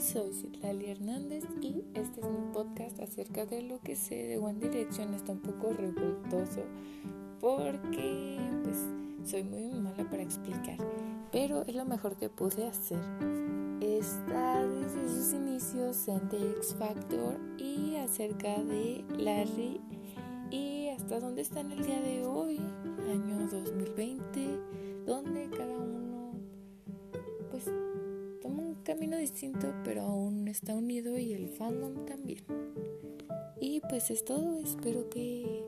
soy Citlali Hernández y este es mi podcast acerca de lo que sé de One Direction. Está un poco revoltoso porque pues soy muy mala para explicar, pero es lo mejor que pude hacer. Está desde sus inicios en The X Factor y acerca de Larry y hasta dónde está en el día de hoy, un camino distinto, pero aún está unido y el fandom también. Y pues es todo, espero que.